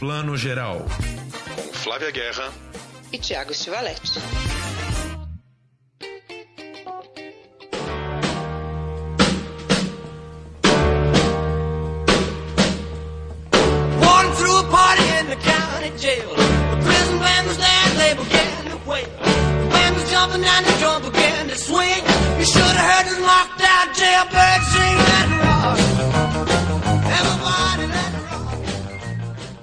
Plano Geral. Com Flávia Guerra e Tiago Stivaletti. jail. The prison band was there, they began to wail. The band was jumping and the drum began to swing. You should have heard the locked out jailbird sing and rock.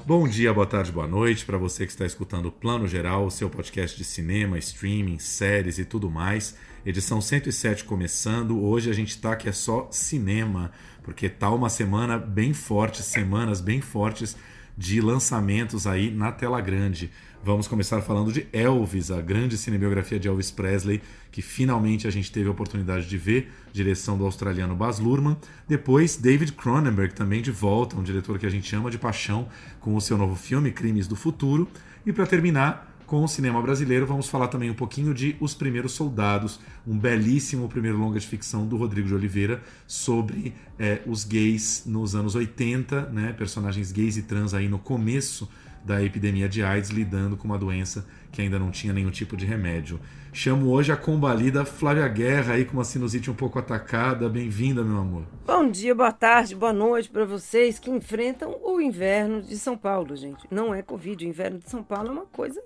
Bom dia, boa tarde, boa noite para você que está escutando o Plano Geral, o seu podcast de cinema, streaming, séries e tudo mais. Edição 107 começando. Hoje a gente está que é só cinema, porque tá uma semana bem forte, semanas bem fortes de lançamentos aí na tela grande. Vamos começar falando de Elvis, a grande cinebiografia de Elvis Presley, que finalmente a gente teve a oportunidade de ver, direção do australiano Baz Luhrmann. Depois, David Cronenberg, também de volta, um diretor que a gente ama de paixão, com o seu novo filme Crimes do Futuro. E para terminar, com o cinema brasileiro, vamos falar também um pouquinho de Os Primeiros Soldados, um belíssimo primeiro longa de ficção do Rodrigo de Oliveira sobre é, os gays nos anos 80, né, personagens gays e trans aí no começo da epidemia de AIDS, lidando com uma doença que ainda não tinha nenhum tipo de remédio. Chamo hoje a combalida Flávia Guerra aí com uma sinusite um pouco atacada. Bem-vinda, meu amor. Bom dia, boa tarde, boa noite para vocês que enfrentam o inverno de São Paulo, gente. Não é Covid, o inverno de São Paulo é uma coisa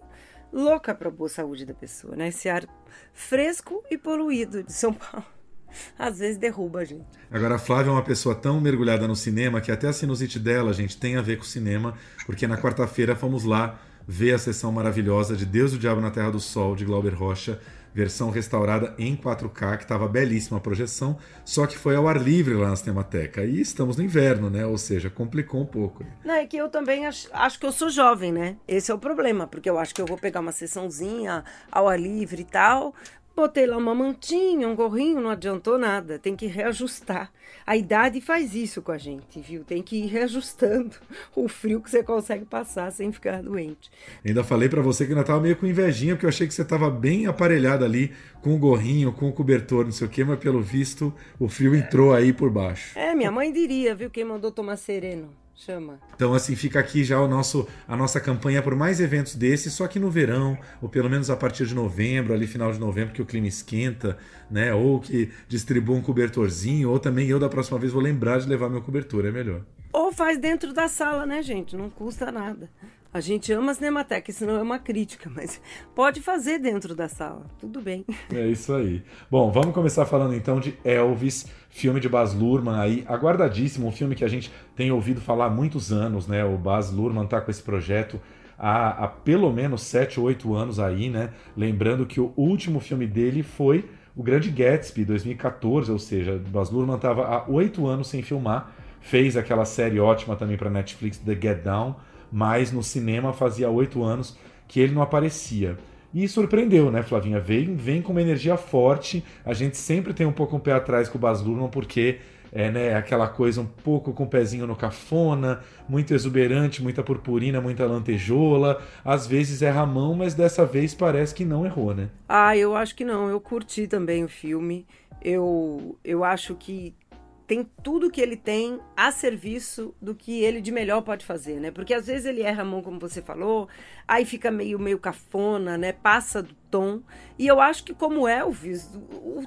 louca para a boa saúde da pessoa, né? Esse ar fresco e poluído de São Paulo. Às vezes derruba a gente. Agora, a Flávia é uma pessoa tão mergulhada no cinema que até a sinusite dela, gente, tem a ver com o cinema, porque na quarta-feira fomos lá ver a sessão maravilhosa de Deus e o Diabo na Terra do Sol, de Glauber Rocha, versão restaurada em 4K, que estava belíssima a projeção, só que foi ao ar livre lá na Cinemateca. E estamos no inverno, né? Ou seja, complicou um pouco. Não, é que eu também acho, acho que eu sou jovem, né? Esse é o problema, porque eu acho que eu vou pegar uma sessãozinha ao ar livre e tal, Botei lá uma mantinha, um gorrinho, não adiantou nada. Tem que reajustar. A idade faz isso com a gente, viu? Tem que ir reajustando o frio que você consegue passar sem ficar doente. Ainda falei para você que ainda tava meio com invejinha, porque eu achei que você tava bem aparelhada ali com o gorrinho, com o cobertor, não sei o quê, mas pelo visto o frio entrou aí por baixo. É, minha mãe diria, viu? Quem mandou tomar sereno. Chama. Então, assim, fica aqui já o nosso, a nossa campanha por mais eventos desses, só que no verão, ou pelo menos a partir de novembro, ali final de novembro, que o clima esquenta, né? Ou que distribua um cobertorzinho, ou também eu da próxima vez vou lembrar de levar meu cobertor, é melhor. Ou faz dentro da sala, né, gente? Não custa nada. A gente ama a Cinemateca, isso não é uma crítica, mas pode fazer dentro da sala, tudo bem. É isso aí. Bom, vamos começar falando então de Elvis, filme de Baz Luhrmann aí, aguardadíssimo, um filme que a gente tem ouvido falar há muitos anos, né? O Baz Luhrmann tá com esse projeto há, há pelo menos 7 ou 8 anos aí, né? Lembrando que o último filme dele foi o Grande Gatsby, 2014, ou seja, Baz Luhrmann estava há 8 anos sem filmar, fez aquela série ótima também para Netflix, The Get Down, mas no cinema fazia oito anos que ele não aparecia. E surpreendeu, né, Flavinha? Vem, vem com uma energia forte. A gente sempre tem um pouco um pé atrás com o Baz Luhrmann, porque é né, aquela coisa um pouco com o pezinho no cafona, muito exuberante, muita purpurina, muita lantejola. Às vezes a mão, mas dessa vez parece que não errou, né? Ah, eu acho que não. Eu curti também o filme. Eu, eu acho que tem tudo que ele tem a serviço do que ele de melhor pode fazer, né? Porque às vezes ele erra a mão, como você falou, aí fica meio, meio cafona, né? Passa do tom. E eu acho que como Elvis,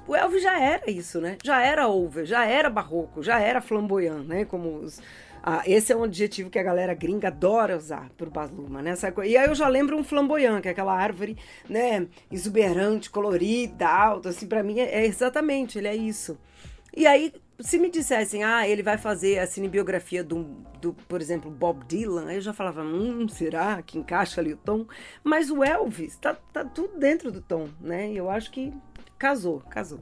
o Elvis já era isso, né? Já era over, já era barroco, já era flamboyant, né? Como os, ah, esse é um adjetivo que a galera gringa adora usar pro Baz Luhrmann, né? E aí eu já lembro um flamboyant, que é aquela árvore, né? Exuberante, colorida, alta, assim, para mim é, é exatamente, ele é isso. E aí, se me dissessem, ah, ele vai fazer a cinebiografia do, do, por exemplo, Bob Dylan, aí eu já falava, hum, será que encaixa ali o tom? Mas o Elvis, tá, tá tudo dentro do tom, né? Eu acho que casou, casou.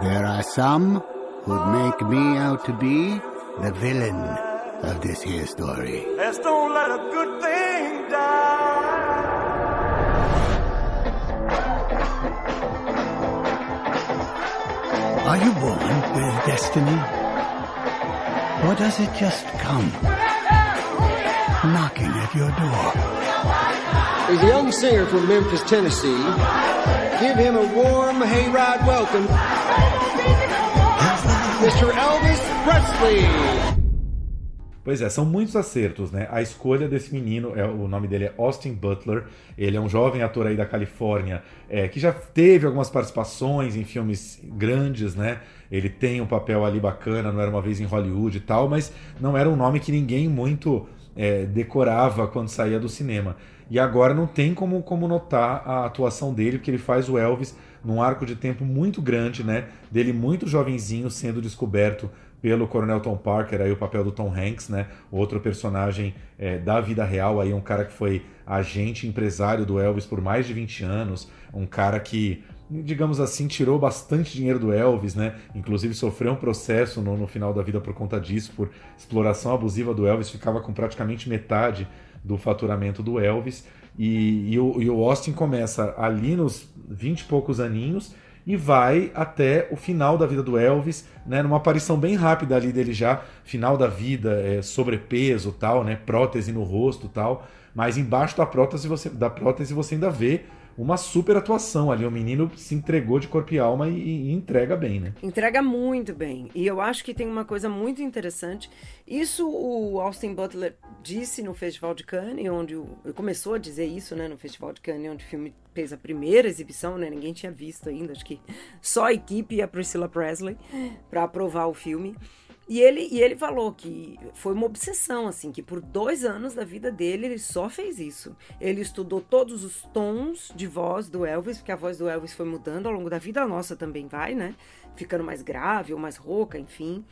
There are some who'd make me out to be the villain of this here story. Let's don't let a good thing die. Are you born with destiny? Or does it just come knocking at your door? He's a young singer from Memphis, Tennessee. Give him a warm hayride welcome. Mr. Elvis Presley. Pois é, são muitos acertos, né? A escolha desse menino, é, o nome dele é Austin Butler, ele é um jovem ator aí da Califórnia, é, que já teve algumas participações em filmes grandes, né? Ele tem um papel ali bacana, não era uma vez em Hollywood e tal, mas não era um nome que ninguém muito é, decorava quando saía do cinema. E agora não tem como, como notar a atuação dele, porque ele faz o Elvis num arco de tempo muito grande, né? Dele muito jovenzinho sendo descoberto pelo Coronel Tom Parker, aí o papel do Tom Hanks, né? Outro personagem é, da vida real, aí um cara que foi agente empresário do Elvis por mais de 20 anos, um cara que, digamos assim, tirou bastante dinheiro do Elvis, né? Inclusive sofreu um processo no, no final da vida por conta disso, por exploração abusiva do Elvis, ficava com praticamente metade do faturamento do Elvis. E, e, o, e o Austin começa ali nos 20 e poucos aninhos e vai até o final da vida do Elvis, né, numa aparição bem rápida ali dele já, final da vida, é, sobrepeso tal, né, prótese no rosto tal, mas embaixo da prótese você, da prótese você ainda vê uma super atuação ali. O menino se entregou de corpo e alma e, e, entrega bem, né? Entrega muito bem. E eu acho que tem uma coisa muito interessante. Isso o Austin Butler disse no Festival de Cannes, onde o, começou a dizer isso, né, no Festival de Cannes, onde o filme fez a primeira exibição, né? Ninguém tinha visto ainda, acho que só a equipe e a Priscilla Presley para aprovar o filme. E ele, e ele falou que foi uma obsessão, assim, que por dois anos da vida dele ele só fez isso. Ele estudou todos os tons de voz do Elvis, porque a voz do Elvis foi mudando ao longo da vida, a nossa também vai, né? Ficando mais grave ou mais rouca, enfim.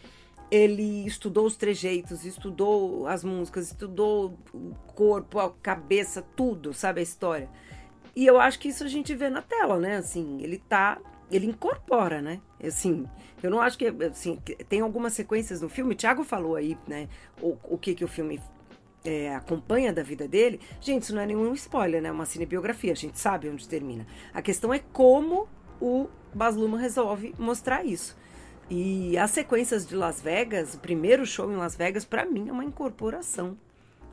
Ele estudou os trejeitos, estudou as músicas, estudou o corpo, a cabeça, tudo, sabe, a história. E eu acho que isso a gente vê na tela, né? Assim, ele tá ele incorpora, né? Assim, eu não acho que assim, tem algumas sequências no filme. O Thiago falou aí, né? O, o que que o filme é, acompanha da vida dele. Gente, isso não é nenhum spoiler, né? É uma cinebiografia. A gente sabe onde termina. A questão é como o Baz Luhrmann resolve mostrar isso. E as sequências de Las Vegas, o primeiro show em Las Vegas, para mim é uma incorporação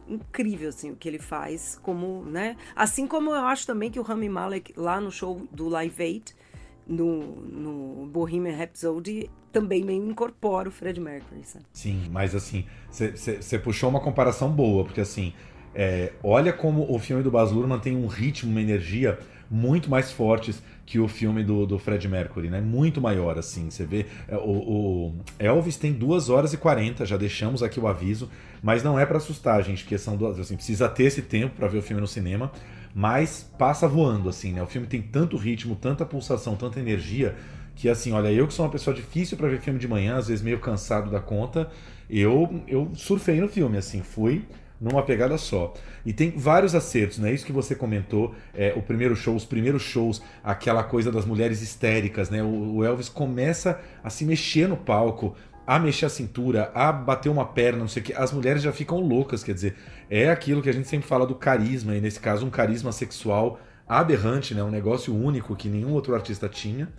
incrível assim o que ele faz como né assim como eu acho também que o Rami Malek lá no show do Live Aid no, no Bohemian Rhapsody também meio incorpora o Fred Mercury, sabe? Sim, mas assim, você puxou uma comparação boa, porque assim, é, olha como o filme do Baz Luhrmann tem um ritmo, uma energia muito mais fortes que o filme do, do Fred Mercury, né? Muito maior, assim. Você vê. É, o, o, Elvis tem 2 horas e 40, já deixamos aqui o aviso, mas não é para assustar, gente, porque são duas. Assim, precisa ter esse tempo para ver o filme no cinema mas passa voando, assim, né? O filme tem tanto ritmo, tanta pulsação, tanta energia, que assim, olha, eu que sou uma pessoa difícil para ver filme de manhã, às vezes meio cansado da conta, eu, eu surfei no filme, assim, fui numa pegada só. E tem vários acertos, né? Isso que você comentou, é, o primeiro show, os primeiros shows, aquela coisa das mulheres histéricas, né? O, o Elvis começa a se mexer no palco, a mexer a cintura, a bater uma perna, não sei o que, as mulheres já ficam loucas, quer dizer, é aquilo que a gente sempre fala do carisma, e nesse caso um carisma sexual aberrante, né? um negócio único que nenhum outro artista tinha.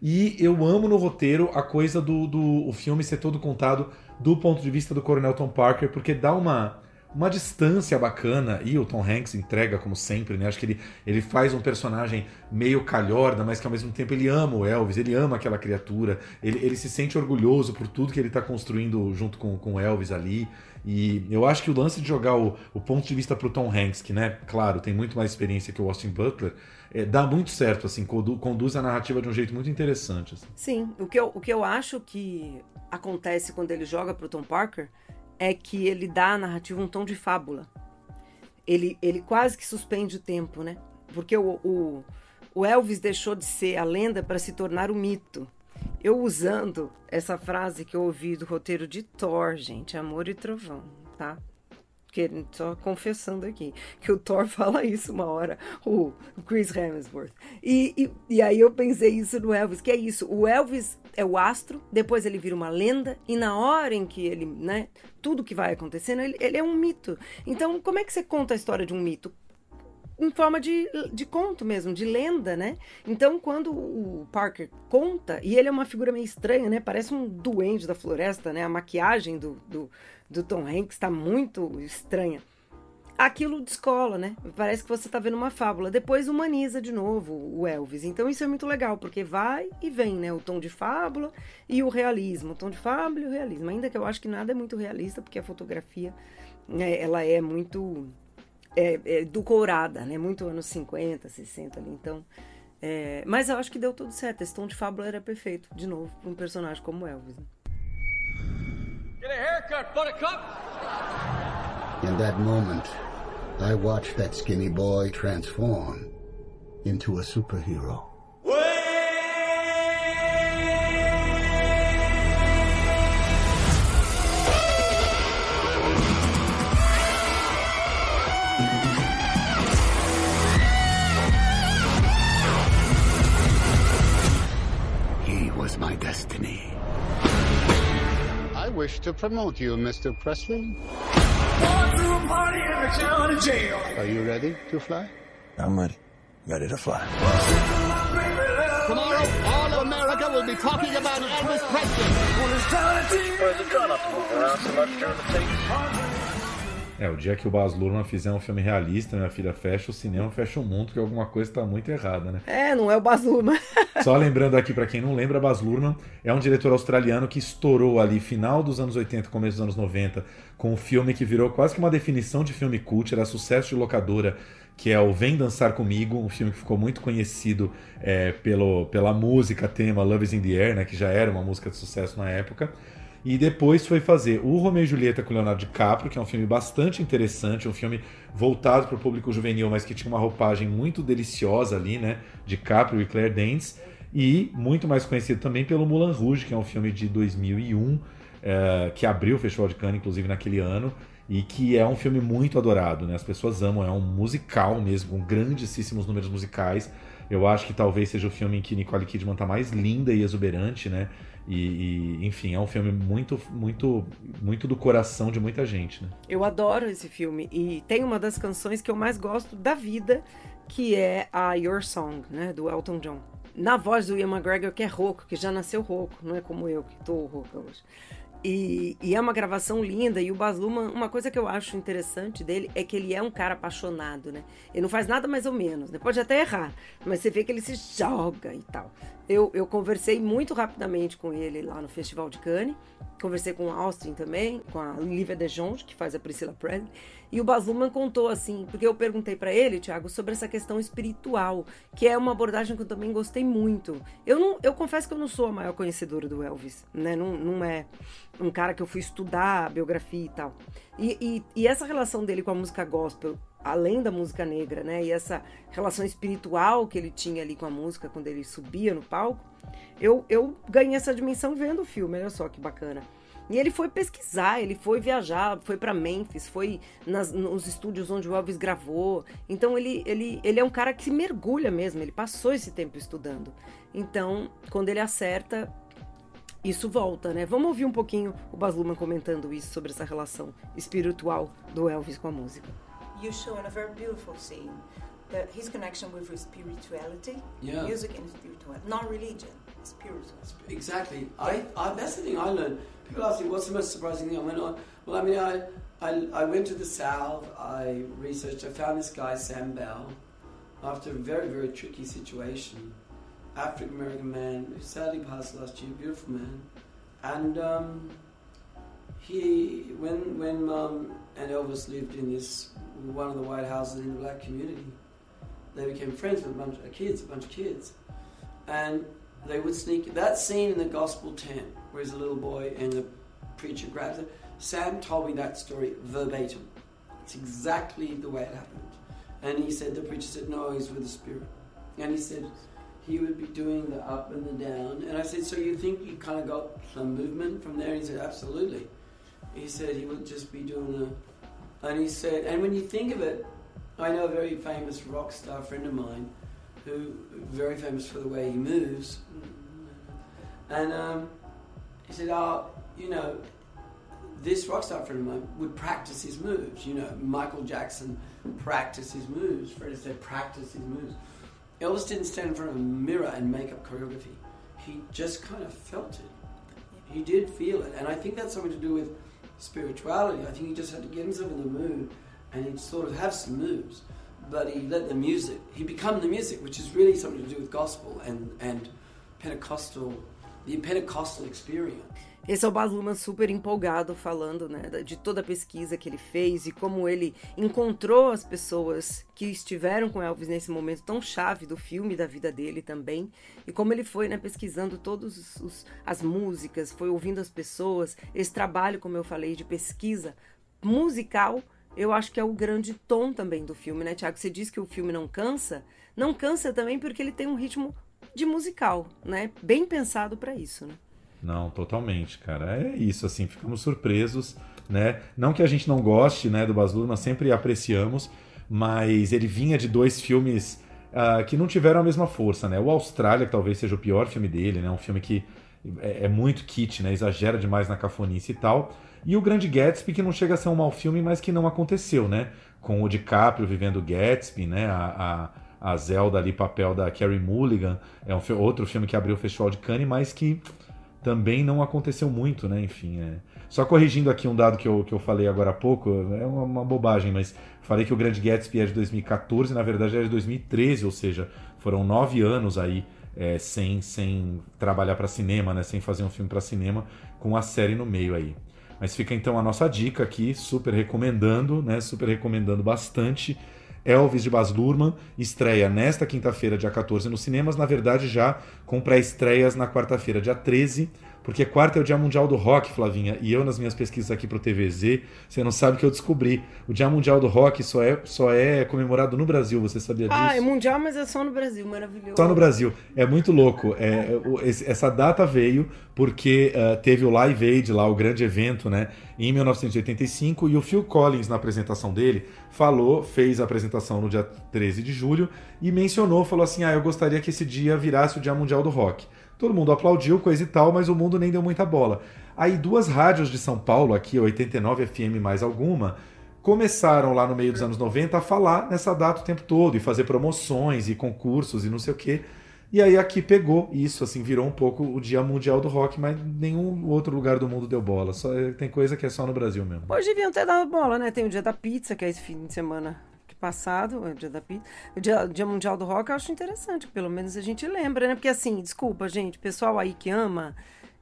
E eu amo no roteiro a coisa do, do o filme ser todo contado do ponto de vista do Coronel Tom Parker, porque dá uma uma distância bacana e o Tom Hanks entrega como sempre, né? Acho que ele, ele faz um personagem meio calhorda, mas que ao mesmo tempo ele ama o Elvis, ele ama aquela criatura, ele, ele se sente orgulhoso por tudo que ele está construindo junto com, com o Elvis ali. E eu acho que o lance de jogar o, o ponto de vista pro Tom Hanks, que, né, claro, tem muito mais experiência que o Austin Butler, é, dá muito certo, assim, conduz a narrativa de um jeito muito interessante. Assim. Sim, o que, eu, o que eu acho que acontece quando ele joga pro Tom Parker é que ele dá à narrativa um tom de fábula. Ele, ele quase que suspende o tempo, né? Porque o, o, o Elvis deixou de ser a lenda para se tornar o mito. Eu usando essa frase que eu ouvi do roteiro de Thor, gente, Amor e Trovão, tá? que só confessando aqui, que o Thor fala isso uma hora, o, Chris Hemsworth. E, e, e, aí eu pensei isso no Elvis, que é isso, o Elvis é o astro, depois ele vira uma lenda, e na hora em que ele, né, tudo que vai acontecendo, ele, ele é um mito. Então, como é que você conta a história de um mito? em forma de, de conto mesmo, de lenda, né? Então, quando o Parker conta, e ele é uma figura meio estranha, né? Parece um duende da floresta, né? A maquiagem do, do, do Tom Hanks está muito estranha. Aquilo descola, né? Parece que você tá vendo uma fábula. Depois humaniza de novo o Elvis. Então isso é muito legal, porque vai e vem, né? O tom de fábula e o realismo. O tom de fábula e o realismo. Ainda que eu acho que nada é muito realista, porque a fotografia, né, ela é muito é, é edulcorada, né? Muito anos 50, 60 ali. Então. é, mas eu acho que deu tudo certo. Esse tom de fábula era perfeito, de novo, para um personagem como Elvis. né? Get a haircut, buttercup! In that moment, I watched that skinny boy transform into a superhero. He was my destiny. I wish to promote you, Mr. Presley. Are you ready to fly? I'm ready. Ready to fly. Tomorrow, all of America will be talking about Elvis Presley. É, o dia que o Baz Luhrmann fizer um filme realista, minha filha, fecha o cinema, fecha o mundo, que alguma coisa tá muito errada, né? É, não é o Bazuma. Só lembrando aqui, pra quem não lembra, Baz Luhrmann é um diretor australiano que estourou ali final dos anos 80, começo dos anos 90, com um filme que virou quase que uma definição de filme cult, era sucesso de locadora, que é o Vem Dançar Comigo, um filme que ficou muito conhecido é, pelo, pela música tema Love is in the Air, né, que já era uma música de sucesso na época. E depois foi fazer o Romeo e Julieta com Leonardo DiCaprio, que é um filme bastante interessante, um filme voltado para o público juvenil, mas que tinha uma roupagem muito deliciosa ali, né? DiCaprio e Claire Danes. E muito mais conhecido também pelo Moulin Rouge, que é um filme de 2001, é, que abriu o Festival de Cannes, inclusive, naquele ano. E que é um filme muito adorado, né? As pessoas amam, é um musical mesmo, com grandíssimos números musicais. Eu acho que talvez seja o filme em que Nicole Kidman tá mais linda e exuberante, né? E, e, enfim, é um filme muito, muito, muito do coração de muita gente, né? Eu adoro esse filme e tem uma das canções que eu mais gosto da vida, que é a Your Song, né, do Elton John. Na voz do Ian McGregor, que é rouco, que já nasceu rouco, não é como eu, que tô rouca hoje. E, e é uma gravação linda, e o Baz Luhrmann, uma coisa que eu acho interessante dele é que ele é um cara apaixonado, né? Ele não faz nada mais ou menos, né? Pode até errar, mas você vê que ele se joga e tal. Eu, eu conversei muito rapidamente com ele lá no Festival de Cannes, conversei com o Austin também, com a Olivia de Jonge, que faz a Priscilla Presley, e o Baz Luhrmann contou assim, porque eu perguntei pra ele, Thiago, sobre essa questão espiritual, que é uma abordagem que eu também gostei muito. Eu não, eu confesso que eu não sou a maior conhecedora do Elvis, né? Não, não é um cara que eu fui estudar a biografia e tal. E, e, e essa relação dele com a música gospel, além da música negra, né? E essa relação espiritual que ele tinha ali com a música quando ele subia no palco, eu, eu ganhei essa dimensão vendo o filme, olha só que bacana. E ele foi pesquisar, ele foi viajar, foi para Memphis, foi nas, nos estúdios onde o Elvis gravou. Então ele, ele, ele é um cara que se mergulha mesmo, ele passou esse tempo estudando. Então, quando ele acerta, isso volta, né? Vamos ouvir um pouquinho o Baz Luhrmann comentando isso sobre essa relação espiritual do Elvis com a música. you show in a very beautiful scene that his connection with spirituality, Yeah. music and spirituality, not religion, spiritual. Exactly. I, I that's the thing I learned. People ask me what's the most surprising thing I went on. Well, I mean, I, I, I went to the south. I researched. I found this guy Sam Bell after a very very tricky situation. African American man who sadly passed last year. Beautiful man, and um, he when when Mum and Elvis lived in this one of the white houses in the black community, they became friends with a bunch of kids, a bunch of kids, and they would sneak that scene in the gospel tent he's a little boy and the preacher grabs it. Sam told me that story verbatim. It's exactly the way it happened. And he said the preacher said no, he's with the spirit, and he said he would be doing the up and the down. And I said, so you think you kind of got some movement from there? And he said, absolutely. He said he would just be doing the, and he said, and when you think of it, I know a very famous rock star friend of mine who very famous for the way he moves. And um, he said, "Oh, you know, this rock star friend of mine would practice his moves. You know, Michael Jackson practiced his moves. Fred said practice his moves. Elvis didn't stand in front of a mirror and make up choreography. He just kind of felt it. He did feel it, and I think that's something to do with spirituality. I think he just had to get himself in the mood and he'd sort of have some moves, but he let the music, he become the music, which is really something to do with gospel and, and Pentecostal. Esse é o Baz Luhrmann super empolgado falando né, de toda a pesquisa que ele fez e como ele encontrou as pessoas que estiveram com Elvis nesse momento tão chave do filme da vida dele também e como ele foi né, pesquisando todas as músicas, foi ouvindo as pessoas. Esse trabalho, como eu falei, de pesquisa musical, eu acho que é o grande tom também do filme, né, Tiago? Você diz que o filme não cansa, não cansa também porque ele tem um ritmo de musical, né? Bem pensado para isso, né? Não, totalmente, cara. É isso, assim, ficamos surpresos, né? Não que a gente não goste, né, do Baz Luhrmann, sempre apreciamos, mas ele vinha de dois filmes ah, que não tiveram a mesma força, né? O Austrália, que talvez seja o pior filme dele, né? Um filme que é, é muito kit, né? Exagera demais na cafonice e tal. E o Grande Gatsby, que não chega a ser um mau filme, mas que não aconteceu, né? Com o DiCaprio vivendo Gatsby, né? A, a, a Zelda ali, papel da Carrie Mulligan, é um outro filme que abriu o Festival de Cannes, mas que também não aconteceu muito, né? Enfim, é... Só corrigindo aqui um dado que eu, que eu falei agora há pouco, é uma, uma bobagem, mas falei que o Grande Gatsby é de 2014, na verdade é de 2013, ou seja, foram nove anos aí é, sem, sem trabalhar para cinema, né? Sem fazer um filme para cinema, com a série no meio aí. Mas fica então a nossa dica aqui, super recomendando, né? Super recomendando bastante. Elvis de Baz Luhrmann estreia nesta quinta-feira, dia 14, nos cinemas. Na verdade, já com pré-estreias na quarta-feira, dia 13, porque quarta é o Dia Mundial do Rock, Flavinha. E eu, nas minhas pesquisas aqui pro TVZ, você não sabe o que eu descobri. O Dia Mundial do Rock só é, só é comemorado no Brasil, você sabia disso? Ah, é mundial, mas é só no Brasil, maravilhoso. Só no Brasil. É muito louco. É, esse- essa data veio porque ah, teve o Live Aid lá, o grande evento, né? Em 1985, e o Phil Collins, na apresentação dele, falou, fez a apresentação no dia 13 de julho e mencionou, falou assim: Ah, eu gostaria que esse dia virasse o Dia Mundial do Rock. Todo mundo aplaudiu, coisa e tal, mas o mundo nem deu muita bola. Aí duas rádios de São Paulo, aqui, 89 FM mais alguma, começaram lá no meio dos anos 90 a falar nessa data o tempo todo e fazer promoções e concursos e não sei o quê. E aí aqui pegou isso, assim, virou um pouco o Dia Mundial do Rock, mas nenhum outro lugar do mundo deu bola. Só, tem coisa que é só no Brasil mesmo. Hoje deviam ter dado bola, né? Tem o dia da pizza, que é esse fim de semana passado, é o dia da. O dia, o dia mundial do rock eu acho interessante, pelo menos a gente lembra, né? Porque assim, desculpa, gente, pessoal aí que ama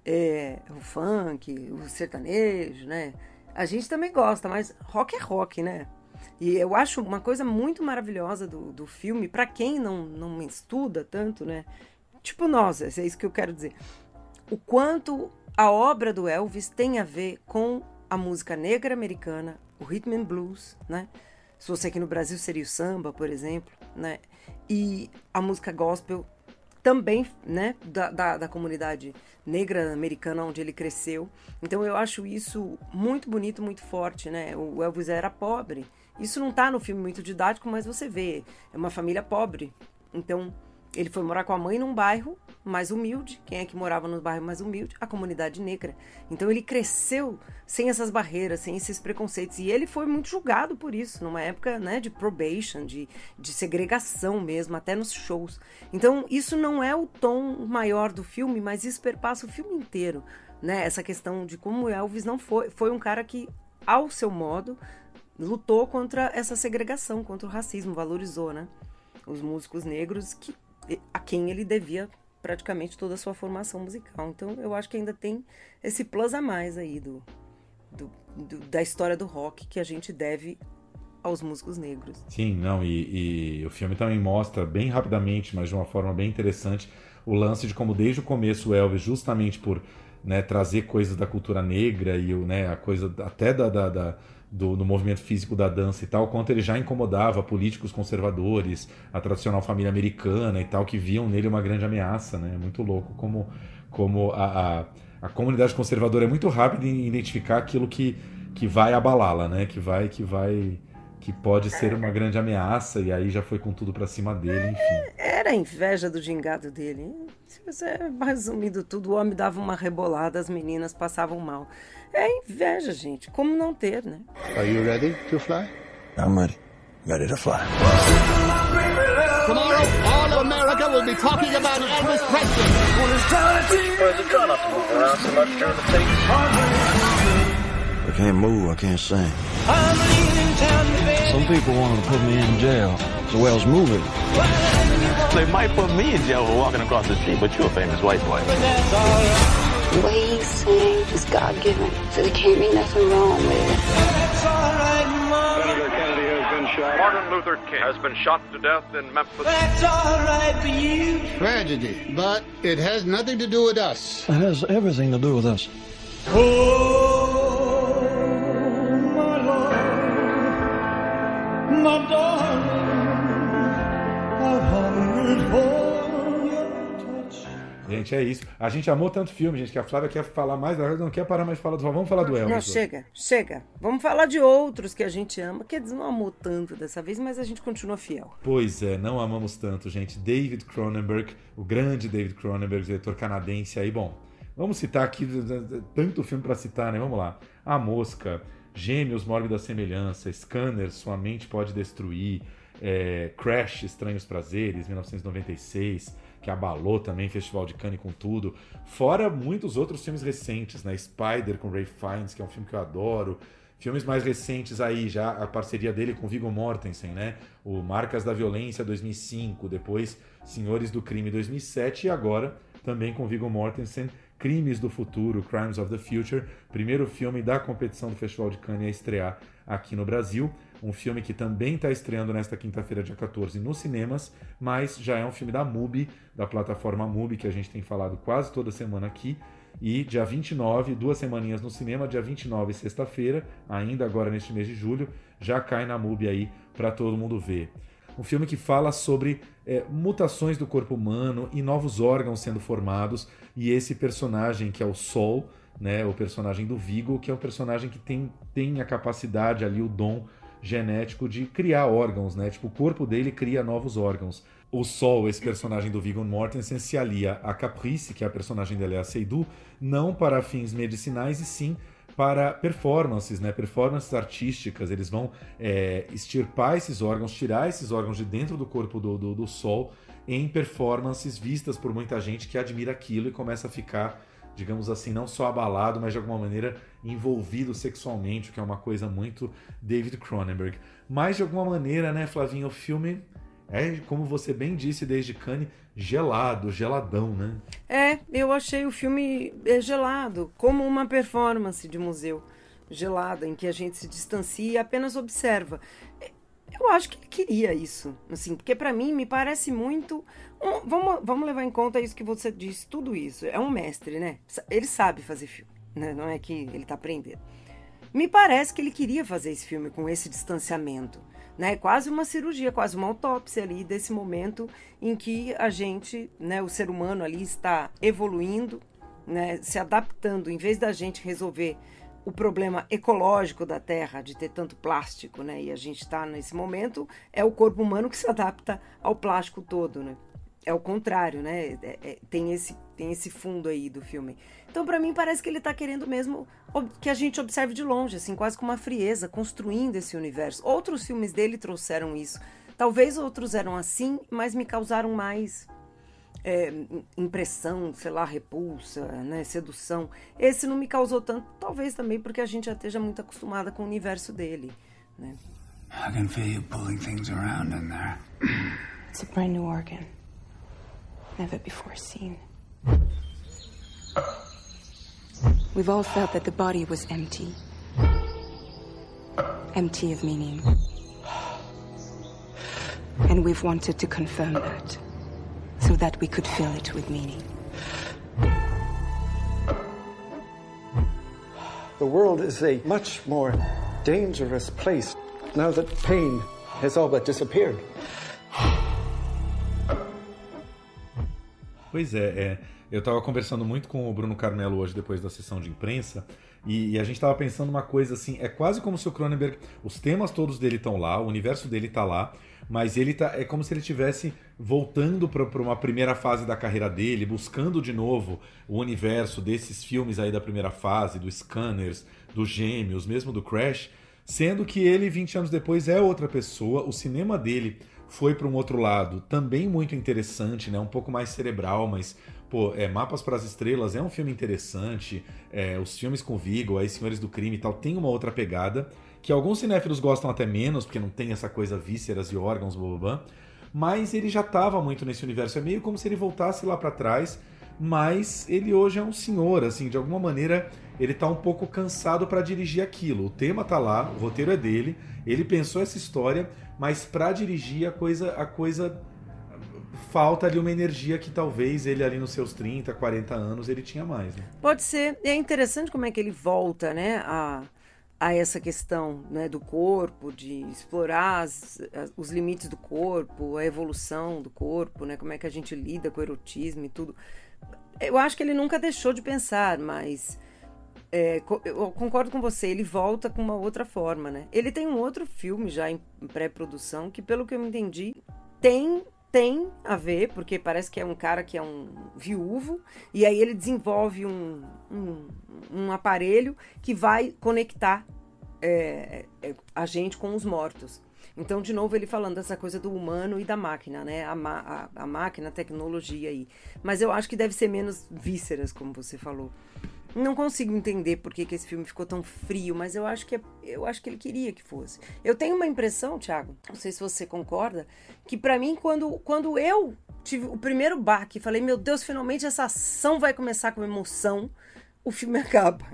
é, o funk, o sertanejo, né? A gente também gosta, mas rock é rock, né? E eu acho uma coisa muito maravilhosa do, do filme, pra quem não, não estuda tanto, né? Tipo nós, é isso que eu quero dizer. O quanto a obra do Elvis tem a ver com a música negra americana, o rhythm and blues, né? Se fosse aqui no Brasil seria o samba, por exemplo, né? E a música gospel também, né, da, da, da comunidade negra americana onde ele cresceu. Então eu acho isso muito bonito, muito forte, né? O Elvis era pobre. Isso não tá no filme muito didático, mas você vê, é uma família pobre. Então ele foi morar com a mãe num bairro mais humilde. Quem é que morava no bairro mais humilde? A comunidade negra. Então ele cresceu sem essas barreiras, sem esses preconceitos. E ele foi muito julgado por isso, numa época né, de probation, de, de segregação mesmo, até nos shows. Então isso não é o tom maior do filme, mas isso perpassa o filme inteiro. Né? Essa questão de como Elvis não foi, foi um cara que, ao seu modo, lutou contra essa segregação, contra o racismo, valorizou, né? Os músicos negros que a quem ele devia praticamente toda a sua formação musical. Então eu acho que ainda tem esse plus a mais aí do, do, do- da história do rock que a gente deve aos músicos negros. Sim, não, e, e o filme também mostra bem rapidamente, mas de uma forma bem interessante, o lance de como desde o começo o Elvis, justamente por né, trazer coisas da cultura negra e né, a coisa até da, da- da- do, do movimento físico da dança e tal, quanto ele já incomodava políticos conservadores, a tradicional família americana e tal, que viam nele uma grande ameaça, né? É muito louco como, como a, a, a comunidade conservadora é muito rápida em identificar aquilo que, que vai abalá-la, né? Que vai, que vai que pode ser uma grande ameaça e aí já foi com tudo pra cima dele, enfim. Era a inveja do gingado dele. Se você resumindo tudo, o homem dava uma rebolada, as meninas passavam mal. É inveja, gente. Como não ter, né? Are you ready to fly? I'm ready. Ready to fly. Tomorrow, all of America will be talking about Elvis Presley. I can't move. I can't sing. I'm leaving town to bed. Some people want to put me in jail. The well's moving. They might put me in jail for walking across the street, but you're a famous white boy. What he's saying is God given, so there can't be nothing wrong with it. Senator Kennedy has been shot. Martin Luther King has been shot to death in Memphis. That's alright for you. Tragedy, but it has nothing to do with us. It has everything to do with us. Oh, my Lord, my darling, Gente, é isso. A gente amou tanto filme, gente, que a Flávia quer falar mais, ela não quer parar mais de falar do Vamos falar do Elvis. Não, hoje. chega, chega. Vamos falar de outros que a gente ama, que eles não amou tanto dessa vez, mas a gente continua fiel. Pois é, não amamos tanto, gente. David Cronenberg, o grande David Cronenberg, diretor canadense aí. Bom, vamos citar aqui tanto filme para citar, né? Vamos lá. A Mosca, Gêmeos, Mórbida Semelhança, Scanner, Sua Mente Pode Destruir, é, Crash, Estranhos Prazeres, 1996, que abalou também Festival de Cannes com tudo. Fora muitos outros filmes recentes, né? Spider com Ray Fiennes, que é um filme que eu adoro. Filmes mais recentes aí, já a parceria dele com Viggo Mortensen, né? O Marcas da Violência 2005, depois Senhores do Crime 2007 e agora também com Viggo Mortensen, Crimes do Futuro, Crimes of the Future, primeiro filme da competição do Festival de Cannes a estrear aqui no Brasil. Um filme que também está estreando nesta quinta-feira, dia 14, nos cinemas, mas já é um filme da MUBI, da plataforma MUBI, que a gente tem falado quase toda semana aqui. E dia 29, duas semaninhas no cinema, dia 29, sexta-feira, ainda agora neste mês de julho, já cai na MUBI aí para todo mundo ver. Um filme que fala sobre é, mutações do corpo humano e novos órgãos sendo formados, e esse personagem que é o Sol, né, o personagem do Vigo, que é um personagem que tem, tem a capacidade ali, o dom genético de criar órgãos, né? Tipo, o corpo dele cria novos órgãos. O Sol, esse personagem do Viggo Mortensen, se alia a Caprice, que é a personagem dela, é a Seydoux, não para fins medicinais e sim para performances, né? Performances artísticas. Eles vão é, extirpar esses órgãos, tirar esses órgãos de dentro do corpo do, do, do Sol em performances vistas por muita gente que admira aquilo e começa a ficar digamos assim, não só abalado, mas de alguma maneira envolvido sexualmente, o que é uma coisa muito David Cronenberg. Mas de alguma maneira, né, Flavinho, o filme é, como você bem disse desde Cannes, gelado, geladão, né? É, eu achei o filme é, gelado, como uma performance de museu gelada, em que a gente se distancia e apenas observa. Eu acho que ele queria isso, assim, porque para mim me parece muito. um- vamos, vamos levar em conta isso que você disse, tudo isso. É um mestre, né? Ele sabe fazer filme, né? Não é que ele tá aprendendo. Me parece que ele queria fazer esse filme com esse distanciamento, né? Quase uma cirurgia, quase uma autópsia ali desse momento em que a gente, né, o ser humano ali está evoluindo, né, se adaptando, em vez da gente resolver o problema ecológico da Terra de ter tanto plástico, né? E a gente está nesse momento é o corpo humano que se adapta ao plástico todo, né? É o contrário, né? É- é- tem esse tem esse fundo aí do filme. Então, para mim parece que ele tá querendo mesmo que a gente observe de longe, assim, quase com uma frieza, construindo esse universo. Outros filmes dele trouxeram isso. Talvez outros eram assim, mas me causaram mais é, im- impressão, sei lá, repulsa, né, sedução. Esse não me causou tanto, talvez também porque a gente já esteja muito acostumada com o universo dele, né? I can feel you pulling things around in there. It's a brand new organ. Never before seen. We've all felt that the body was empty. Empty of meaning. And we've wanted to confirm that. So that we could fill it with meaning. The world is a much more dangerous place now that pain has all but disappeared. Pois é, é. eu estava conversando muito com o Bruno Carmelo hoje depois da sessão de imprensa e, e a gente estava pensando uma coisa assim, é quase como se o Cronenberg, os temas todos dele estão lá, o universo dele está lá, mas ele tá, é como se ele estivesse voltando para uma primeira fase da carreira dele, buscando de novo o universo desses filmes aí da primeira fase, do Scanners, dos Gêmeos, mesmo do Crash, sendo que ele 20 anos depois é outra pessoa, o cinema dele foi para um outro lado, também muito interessante, né? Um pouco mais cerebral, mas pô, é Mapas para as Estrelas é um filme interessante. é, os filmes com Vigo, aí Senhores do Crime e tal, tem uma outra pegada que alguns cinéfilos gostam até menos, porque não tem essa coisa vísceras e órgãos, blá, mas ele já estava muito nesse universo. É meio como se ele voltasse lá para trás, mas ele hoje é um senhor, assim, de alguma maneira ele tá um pouco cansado para dirigir aquilo. O tema tá lá, o roteiro é dele, ele pensou essa história, mas para dirigir a coisa, a coisa falta ali uma energia que talvez ele ali nos seus 30, 40 anos ele tinha mais. Né? Pode ser. É interessante como é que ele volta, né, a, a essa questão né, do corpo, de explorar as, as, os limites do corpo, a evolução do corpo, né, como é que a gente lida com o erotismo e tudo. Eu acho que ele nunca deixou de pensar, mas é, eu concordo com você, ele volta com uma outra forma, né? Ele tem um outro filme já em pré-produção que, pelo que eu entendi, tem tem a ver, porque parece que é um cara que é um viúvo, e aí ele desenvolve um, um, um aparelho que vai conectar é, é, a gente com os mortos. Então, de novo, ele falando dessa coisa do humano e da máquina, né? A, a, a máquina, a tecnologia aí. Mas eu acho que deve ser menos vísceras, como você falou. Não consigo entender por que, que esse filme ficou tão frio, mas eu acho que é, eu acho que ele queria que fosse. Eu tenho uma impressão, Thiago, não sei se você concorda, que para mim quando, quando eu tive o primeiro baque, falei, meu Deus, finalmente essa ação vai começar com emoção, o filme acaba.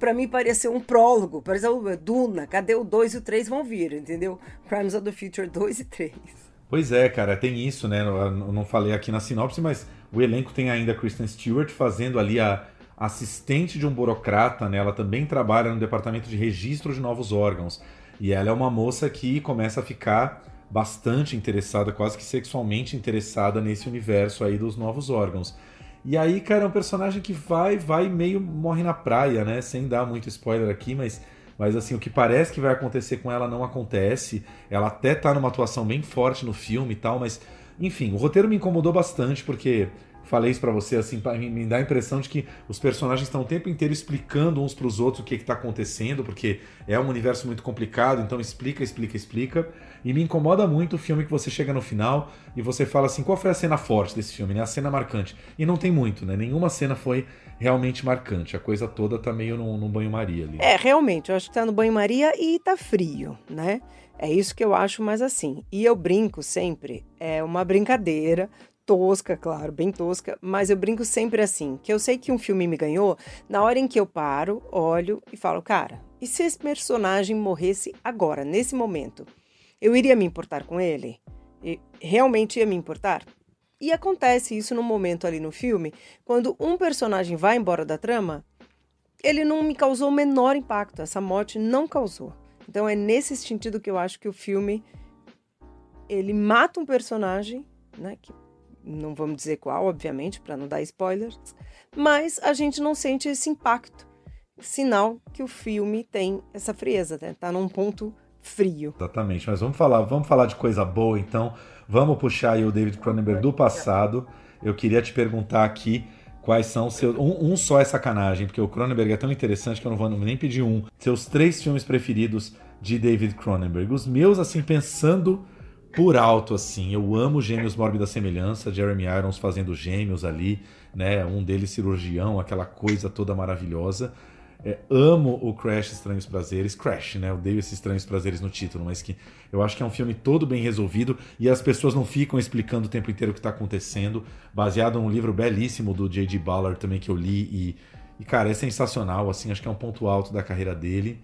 para mim parecia um prólogo, parecia o Duna, cadê o 2 e o 3 vão vir, entendeu? Crimes of the Future 2 e 3. Pois é, cara, tem isso, né? Eu não falei aqui na sinopse, mas o elenco tem ainda Kristen Stewart fazendo ali a assistente de um burocrata, né? Ela também trabalha no departamento de registro de novos órgãos. E ela é uma moça que começa a ficar bastante interessada, quase que sexualmente interessada nesse universo aí dos novos órgãos. E aí, cara, é um personagem que vai, vai meio morre na praia, né? Sem dar muito spoiler aqui, mas, mas assim, o que parece que vai acontecer com ela não acontece. Ela até tá numa atuação bem forte no filme e tal, mas enfim, o roteiro me incomodou bastante porque falei isso para você, assim, me dá a impressão de que os personagens estão o tempo inteiro explicando uns para os outros o que está acontecendo, porque é um universo muito complicado, então explica, explica, explica. E me incomoda muito o filme que você chega no final e você fala assim, qual foi a cena forte desse filme, né? A cena marcante. E não tem muito, né? Nenhuma cena foi realmente marcante. A coisa toda tá meio no, no banho-maria ali. É, realmente, eu acho que tá no banho-maria e tá frio, né? É isso que eu acho mais assim. E eu brinco sempre, é uma brincadeira tosca, claro, bem tosca, mas eu brinco sempre assim, que eu sei que um filme me ganhou na hora em que eu paro, olho e falo, cara, e se esse personagem morresse agora, nesse momento? Eu iria me importar com ele? E realmente ia me importar? E acontece isso no momento ali no filme, quando um personagem vai embora da trama, ele não me causou o menor impacto, essa morte não causou. Então é nesse sentido que eu acho que o filme ele mata um personagem, né, que não vamos dizer qual, obviamente, para não dar spoilers, mas a gente não sente esse impacto. Sinal que o filme tem essa frieza, né? Tá num ponto frio. Exatamente, mas vamos falar, vamos falar de coisa boa então. Vamos puxar aí o David Cronenberg do passado. Eu queria te perguntar aqui quais são seus. Um, um, só é sacanagem, porque o Cronenberg é tão interessante que eu não vou nem pedir um. Seus três filmes preferidos de David Cronenberg. Os meus, assim, pensando por alto, assim. Eu amo Gêmeos Mórbida Semelhança, Jeremy Irons fazendo gêmeos ali, né? Um deles cirurgião, aquela coisa toda maravilhosa. É, amo o Crash Estranhos Prazeres. Crash, né? Eu dei esses Estranhos Prazeres no título, mas que eu acho que é um filme todo bem resolvido e as pessoas não ficam explicando o tempo inteiro o que está acontecendo. Baseado num livro belíssimo do J.D. Ballard também que eu li e, e, cara, é sensacional, assim. Acho que é um ponto alto da carreira dele.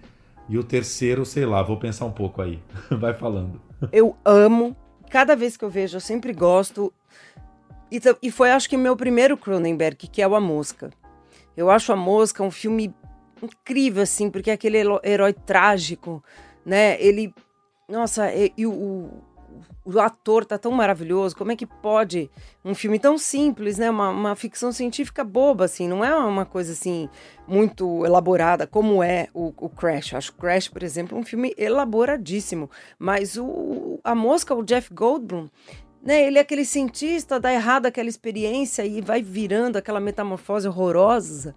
E o terceiro, sei lá, vou pensar um pouco aí. Vai falando. Eu amo. Cada vez que eu vejo, eu sempre gosto. E, e foi, acho que, meu primeiro Cronenberg, que é o A Mosca. Eu acho A Mosca um filme incrível, assim, porque é aquele herói trágico, né? Ele. Nossa, e, e o, o ator tá tão maravilhoso, como é que pode um filme tão simples, né? Uma, uma ficção científica boba, assim, não é uma coisa assim muito elaborada, como é o, o Crash. Acho Crash, por exemplo, um filme elaboradíssimo. Mas o, a mosca, o Jeff Goldblum, né, ele é aquele cientista, dá errado aquela experiência e vai virando aquela metamorfose horrorosa.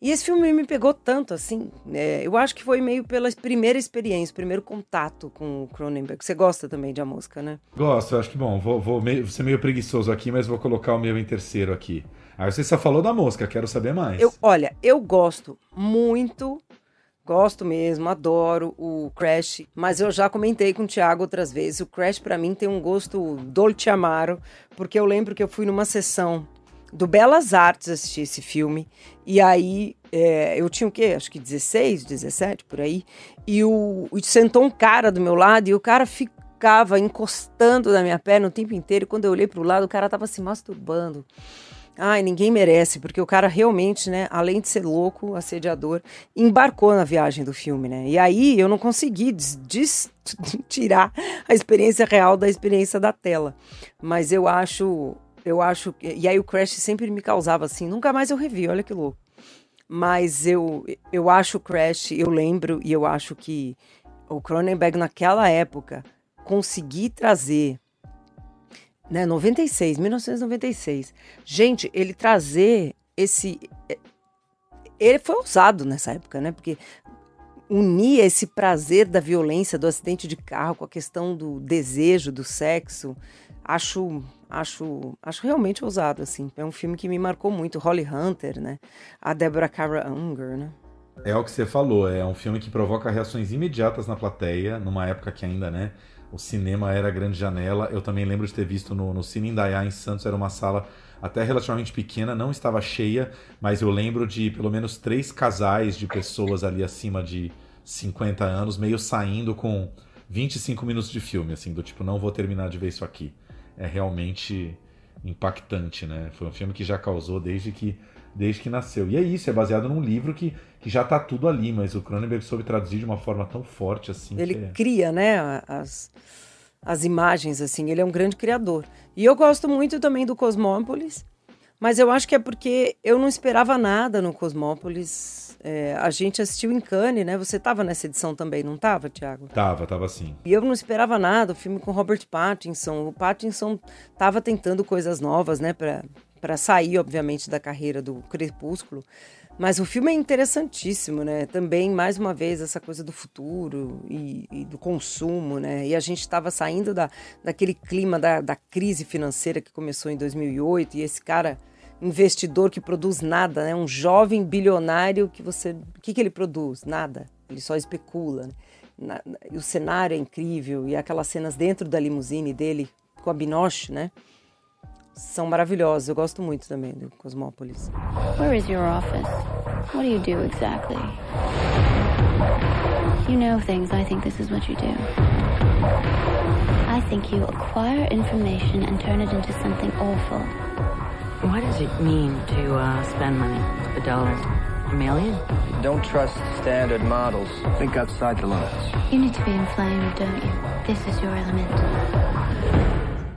E esse filme me pegou tanto, assim. É, eu acho que foi meio pela primeira experiência, primeiro contato com o Cronenberg. Você gosta também de A Mosca, né? Gosto, acho que bom. Vou, vou meio, ser meio preguiçoso aqui, mas vou colocar o meu em terceiro aqui. Aí você só falou da mosca, quero saber mais. Eu, olha, eu gosto muito Gosto mesmo, adoro o Crash, mas eu já comentei com o Thiago outras vezes. O Crash para mim tem um gosto dolce amaro, porque eu lembro que eu fui numa sessão do Belas Artes assistir esse filme, e aí é, eu tinha o quê? Acho que 16, 17 por aí, e o, e sentou um cara do meu lado e o cara ficava encostando na minha perna o tempo inteiro. E quando eu olhei para o lado, o cara tava se masturbando. Ai, ninguém merece, porque o cara realmente, né, além de ser louco, assediador, embarcou na viagem do filme, né? E aí eu não consegui tirar a experiência real da experiência da tela. Mas eu acho, eu acho, e aí o Crash sempre me causava assim, nunca mais eu revi, olha que louco. Mas eu, eu acho o Crash, eu lembro e eu acho que o Cronenberg naquela época conseguir trazer né, 96, 1996. Gente, ele trazer esse ele foi ousado nessa época, né? Porque unir esse prazer da violência do acidente de carro com a questão do desejo, do sexo, acho acho acho realmente ousado assim. É um filme que me marcou muito, Holly Hunter, né? A Deborah Kara Unger, né? É o que você falou, é um filme que provoca reações imediatas na plateia, numa época que ainda, né, o cinema era a grande janela. Eu também lembro de ter visto no, no Cine Indaiá, em Santos, era uma sala até relativamente pequena, não estava cheia, mas eu lembro de pelo menos três casais de pessoas ali acima de 50 anos, meio saindo com 25 minutos de filme, assim, do tipo, não vou terminar de ver isso aqui. É realmente impactante, né? Foi um filme que já causou desde que desde que nasceu. E é isso, é baseado num livro que, que já está tudo ali, mas o Cronenberg soube traduzir de uma forma tão forte assim. Ele é... cria, né, as, as imagens, assim, ele é um grande criador. E eu gosto muito também do Cosmópolis, mas eu acho que é porque eu não esperava nada no Cosmópolis. É, a gente assistiu em Cannes, né? Você estava nessa edição também, não estava, Thiago? Tava, tava sim. E eu não esperava nada, o filme com Robert Pattinson. O Pattinson estava tentando coisas novas, né, para para sair, obviamente, da carreira do Crepúsculo. Mas o filme é interessantíssimo, né? Também, mais uma vez, essa coisa do futuro e, e do consumo, né? E a gente estava saindo da, daquele clima da, da crise financeira que começou em 2008 e esse cara investidor que produz nada, né? Um jovem bilionário que você... O que, que ele produz? Nada. Ele só especula. Né? Na, o cenário é incrível e aquelas cenas dentro da limusine dele com a Binoche, né? são maravilhosos. Eu gosto muito também do Cosmópolis. Where is your office? What do you do exactly? You know things. I think this is what you do. I think you acquire information and turn it into something awful. What does it mean to uh, spend money? A dollar? A million? Don't trust standard models. Think outside the lines. You need to be inflamed, don't you? This is your element.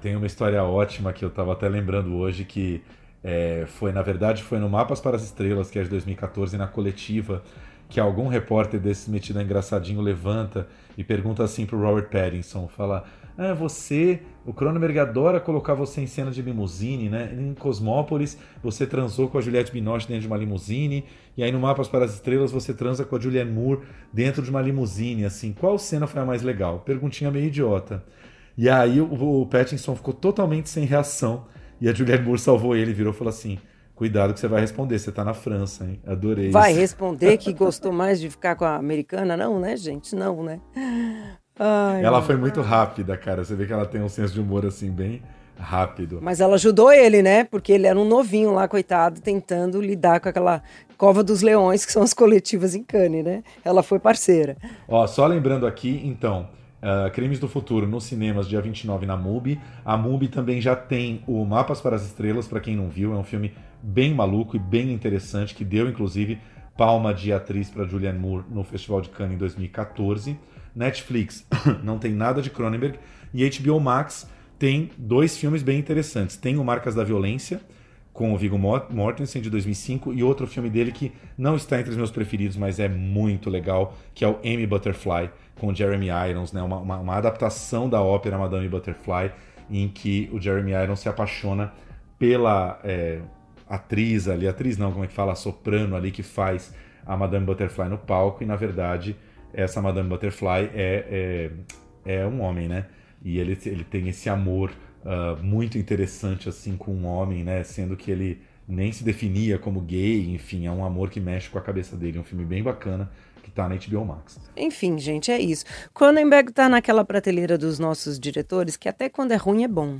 Tem uma história ótima que eu estava até lembrando hoje que é, foi, na verdade, foi no Mapas para as Estrelas, que é de 2014, na coletiva, que algum repórter desse metido engraçadinho levanta e pergunta assim pro Robert Pattinson, fala, ah, você, o Cronenberg adora colocar você em cena de limusine, né? Em Cosmópolis, você transou com a Juliette Binoche dentro de uma limusine, e aí no Mapas para as Estrelas você transa com a Julianne Moore dentro de uma limusine, assim, qual cena foi a mais legal? Perguntinha meio idiota. E aí o, o Pattinson ficou totalmente sem reação. E a Julianne Moore salvou ele, virou e falou assim: Cuidado que você vai responder, você tá na França, hein? Adorei. Vai isso. responder que gostou mais de ficar com a americana? Não, né, gente? Não, né? Ai, ela foi muito rápida, cara. Você vê que ela tem um senso de humor assim, bem rápido. Mas ela ajudou ele, né? Porque ele era um novinho lá, coitado, tentando lidar com aquela cova dos leões, que são as coletivas em Cannes, né? Ela foi parceira. Ó, só lembrando aqui, então. Uh, Crimes do Futuro nos cinemas, dia 29 na MUBI. A MUBI também já tem o Mapas para as Estrelas, para quem não viu. É um filme bem maluco e bem interessante, que deu inclusive palma de atriz para Julianne Moore no Festival de Cannes em 2014. Netflix não tem nada de Cronenberg. E HBO Max tem dois filmes bem interessantes. Tem o Marcas da Violência, com o Viggo Mortensen, de 2005, e outro filme dele que não está entre os meus preferidos, mas é muito legal, que é o Amy Butterfly, com Jeremy Irons, né? Uma, uma, uma, adaptação da ópera Madame Butterfly, em que o Jeremy Irons se apaixona pela é, atriz ali, atriz não, como é que fala, a soprano ali que faz a Madame Butterfly no palco, e na verdade essa Madame Butterfly é, é, é um homem, né? E ele, ele tem esse amor uh, muito interessante assim com um homem, né? Sendo que ele nem se definia como gay, enfim, é um amor que mexe com a cabeça dele. Um filme bem bacana que está na HBO Max. Enfim, gente, é isso. Cronenberg tá naquela prateleira dos nossos diretores que até quando é ruim é bom.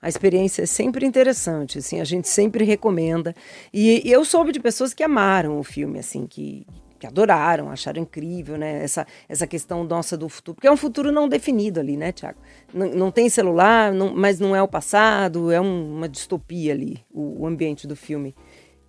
A experiência é sempre interessante, assim, a gente sempre recomenda. E, e eu soube de pessoas que amaram o filme, assim, que, que adoraram, acharam incrível, né? Essa, essa questão nossa do futuro, porque é um futuro não definido ali, né, Tiago? Não, não tem celular, não, mas não é o passado, é um- uma distopia ali, o, o ambiente do filme.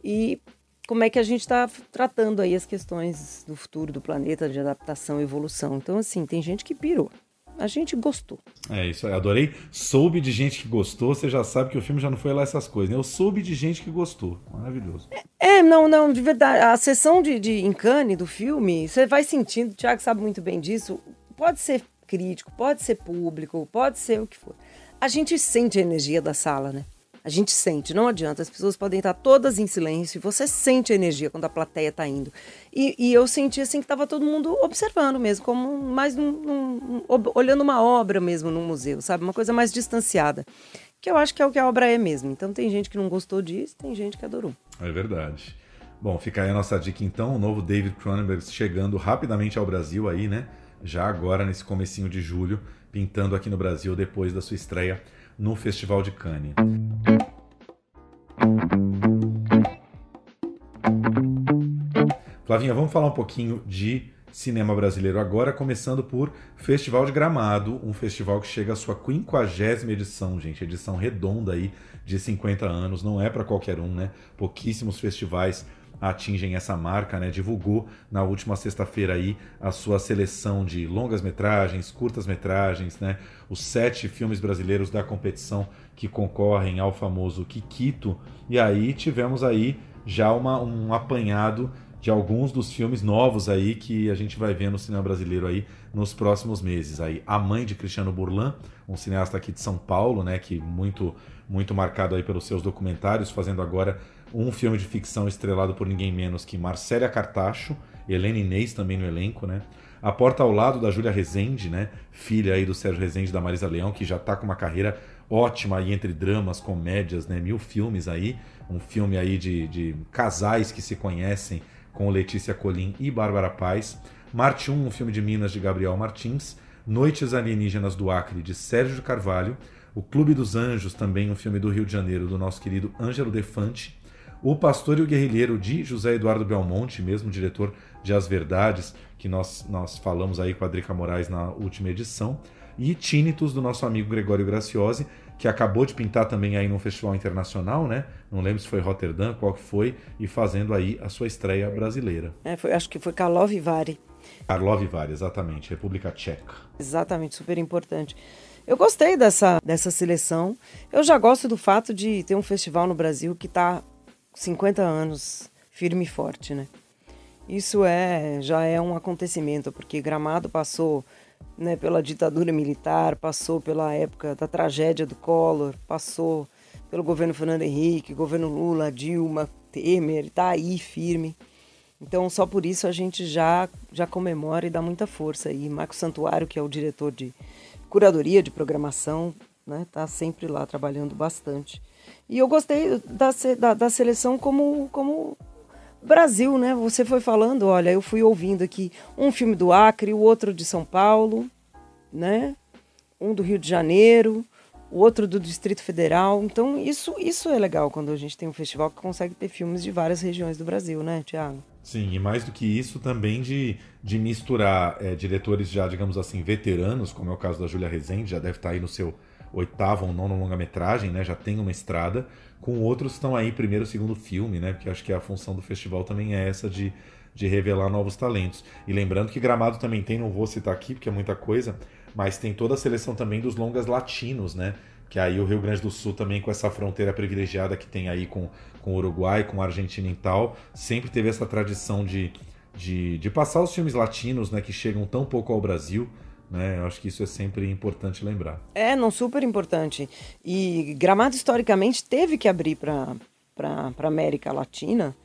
E como é que a gente está tratando aí as questões do futuro do planeta, de adaptação e evolução. Então, assim, tem gente que pirou. A gente gostou. É isso aí, adorei. Soube de gente que gostou, você já sabe que o filme já não foi lá essas coisas, né? Eu soube de gente que gostou. Maravilhoso. É, não, não, de verdade. A sessão de, de em Cannes do filme, você vai sentindo, o Thiago sabe muito bem disso. Pode ser crítico, pode ser público, pode ser o que for. A gente sente a energia da sala, né? A gente sente, não adianta. As pessoas podem estar todas em silêncio e você sente a energia quando a plateia está indo. E, e eu senti assim que estava todo mundo observando mesmo, como mais num- num- ob- olhando uma obra mesmo num museu, sabe? Uma coisa mais distanciada. Que eu acho que é o que a obra é mesmo. Então tem gente que não gostou disso, tem gente que adorou. É verdade. Bom, fica aí a nossa dica então, o novo David Cronenberg chegando rapidamente ao Brasil aí, né? Já agora nesse comecinho de julho, pintando aqui no Brasil depois da sua estreia no Festival de Cannes. Flavinha, vamos falar um pouquinho de cinema brasileiro agora, começando por Festival de Gramado, um festival que chega à sua 50 edição, gente, edição redonda aí de 50 anos, não é para qualquer um, né? Pouquíssimos festivais atingem essa marca, né? Divulgou na última sexta-feira aí a sua seleção de longas metragens, curtas metragens, né? Os sete filmes brasileiros da competição que concorrem ao famoso Kikito. E aí tivemos aí já uma, um apanhado de alguns dos filmes novos aí que a gente vai ver no cinema brasileiro aí nos próximos meses. Aí A Mãe de Cristiano Burlan, um cineasta aqui de São Paulo, né, que muito muito marcado aí pelos seus documentários, fazendo agora um filme de ficção estrelado por ninguém menos que Marcélia Cartacho, Helena Inês também no elenco, né? A Porta ao Lado da Júlia Rezende, né? Filha aí do Sérgio Rezende e da Marisa Leão, que já tá com uma carreira ótima aí entre dramas, comédias, né? Mil filmes aí. Um filme aí de, de casais que se conhecem com Letícia Colim e Bárbara Paz. Marte 1, um filme de Minas de Gabriel Martins. Noites Alienígenas do Acre, de Sérgio Carvalho. O Clube dos Anjos, também um filme do Rio de Janeiro, do nosso querido Ângelo Defante. O Pastor e o Guerrilheiro, de José Eduardo Belmonte, mesmo diretor de As Verdades, que nós, nós falamos aí com a Drica Moraes na última edição. E Tínitos, do nosso amigo Gregório Graciosi, que acabou de pintar também aí num festival internacional, né? Não lembro se foi Rotterdam, qual que foi, e fazendo aí a sua estreia brasileira. É, foi- acho que foi Karlov Vari. Karlovy Vary, exatamente, República Tcheca. Exatamente, super importante. Eu gostei dessa, dessa seleção. Eu já gosto do fato de ter um festival no Brasil que está 50 anos firme e forte, né? Isso é já é um acontecimento, porque Gramado passou né, pela ditadura militar, passou pela época da tragédia do Collor, passou pelo governo Fernando Henrique, governo Lula, Dilma, Temer, está aí firme. Então, só por isso a gente já, já comemora e dá muita força. E Marco Santuário, que é o diretor de curadoria de programação, né, tá sempre lá trabalhando bastante. E eu gostei da, da, da seleção como, como Brasil, né? Você foi falando, olha, eu fui ouvindo aqui um filme do Acre, o outro de São Paulo, né? Um do Rio de Janeiro, o outro do Distrito Federal. Então, isso, isso é legal quando a gente tem um festival que consegue ter filmes de várias regiões do Brasil, né, Tiago? Sim, e mais do que isso também de, de misturar é, diretores já, digamos assim, veteranos, como é o caso da Júlia Rezende, já deve estar aí no seu oitavo ou nono longa-metragem, né? Já tem uma estrada, com outros estão aí primeiro, segundo filme, né? Porque acho que a função do festival também é essa de, de revelar novos talentos. E lembrando que Gramado também tem, não vou citar aqui porque é muita coisa, mas tem toda a seleção também dos longas latinos, né? Que aí o Rio Grande do Sul também com essa fronteira privilegiada que tem aí com, com o Uruguai, com a Argentina e tal, sempre teve essa tradição de, de, de passar os filmes latinos, né? Que chegam tão pouco ao Brasil, né? Eu acho que isso é sempre importante lembrar. É, não, super importante. E Gramado, historicamente, teve que abrir para a América Latina,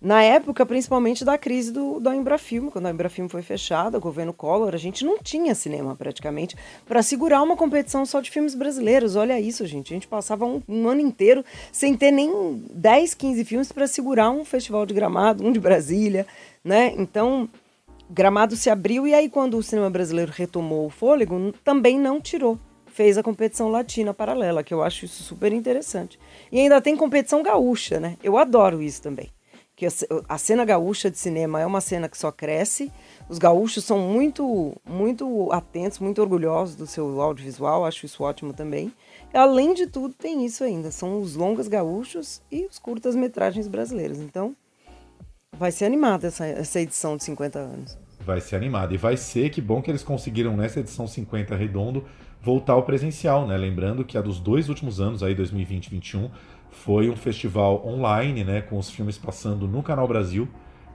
na época, principalmente da crise do, do Embrafilme, quando a Embrafilme foi fechada, o governo Collor, a gente não tinha cinema praticamente para segurar uma competição só de filmes brasileiros. Olha isso, gente. A gente passava um, um ano inteiro sem ter nem 10, 15 filmes para segurar um festival de Gramado, um de Brasília, né? Então, Gramado se abriu e aí quando o cinema brasileiro retomou o fôlego, também não tirou. Fez a competição latina paralela, que eu acho isso super interessante. E ainda tem competição gaúcha, né? Eu adoro isso também. Que a ce- a cena gaúcha de cinema é uma cena que só cresce. Os gaúchos são muito, muito atentos, muito orgulhosos do seu audiovisual, acho isso ótimo também. Além de tudo, tem isso ainda. São os longas gaúchos e os curtas-metragens brasileiros. Então, vai ser animada essa, essa edição de 50 anos. Vai ser animado. E vai ser que bom que eles conseguiram nessa edição 50 redondo voltar ao presencial, né? Lembrando que a dos dois últimos anos, aí 2020 e 2021, foi um festival online, né? Com os filmes passando no Canal Brasil.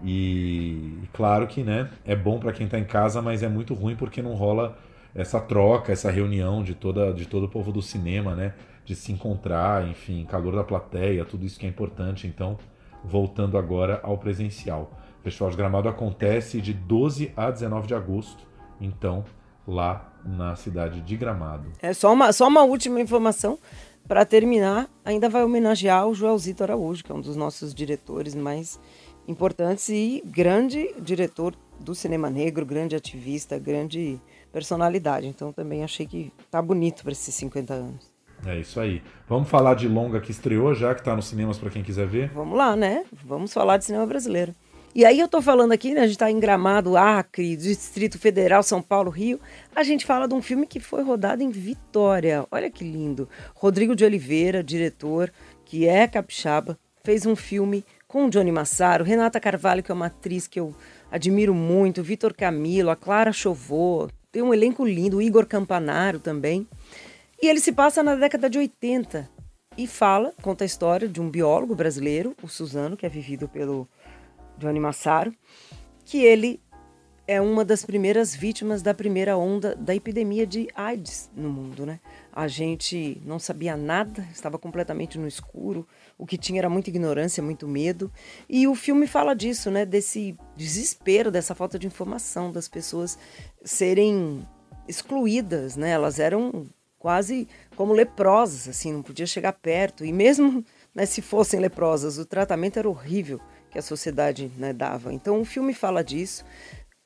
E claro que, né? É bom para quem tá em casa, mas é muito ruim porque não rola essa troca, essa reunião de, toda, de todo o povo do cinema, né? De se encontrar, enfim, calor da plateia, tudo isso que é importante. Então, voltando agora ao presencial. O Festival de Gramado acontece de 12 a 19 de agosto, então, lá na cidade de Gramado. É só uma, só uma última informação. Para terminar, ainda vai homenagear o Joelzito Araújo, que é um dos nossos diretores mais importantes e grande diretor do cinema negro, grande ativista, grande personalidade. Então também achei que tá bonito para esses 50 anos. É isso aí. Vamos falar de longa que estreou já, que está nos cinemas para quem quiser ver. Vamos lá, né? Vamos falar de cinema brasileiro. E aí eu tô falando aqui, né? A gente tá em Gramado, Acre, Distrito Federal, São Paulo, Rio. A gente fala de um filme que foi rodado em Vitória. Olha que lindo. Rodrigo de Oliveira, diretor, que é capixaba, fez um filme com o Johnny Massaro, Renata Carvalho, que é uma atriz que eu admiro muito, Vitor Camilo, a Clara Chovô, tem um elenco lindo, o Igor Campanaro também. E ele se passa na década de 80 e fala, conta a história de um biólogo brasileiro, o Suzano, que é vivido pelo Johnny Massaro, que ele é uma das primeiras vítimas da primeira onda da epidemia de AIDS no mundo, né? A gente não sabia nada, estava completamente no escuro, o que tinha era muita ignorância, muito medo. E o filme fala disso, né? Desse desespero, dessa falta de informação, das pessoas serem excluídas, né? Elas eram quase como leprosas, assim, não podia chegar perto. E mesmo né, se fossem leprosas, o tratamento era horrível que a sociedade né, dava. Então o filme fala disso.